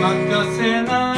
任せない。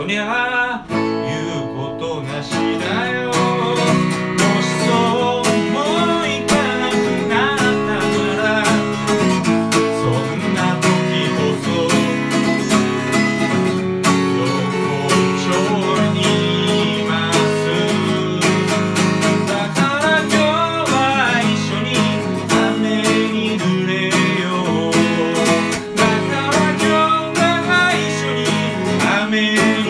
そりゃ言うことなしだよ。もしそうもいかなくなったらそんな時こそ横丁にいます。だから今日は一緒に雨に濡れよう。だから今日は一緒に雨に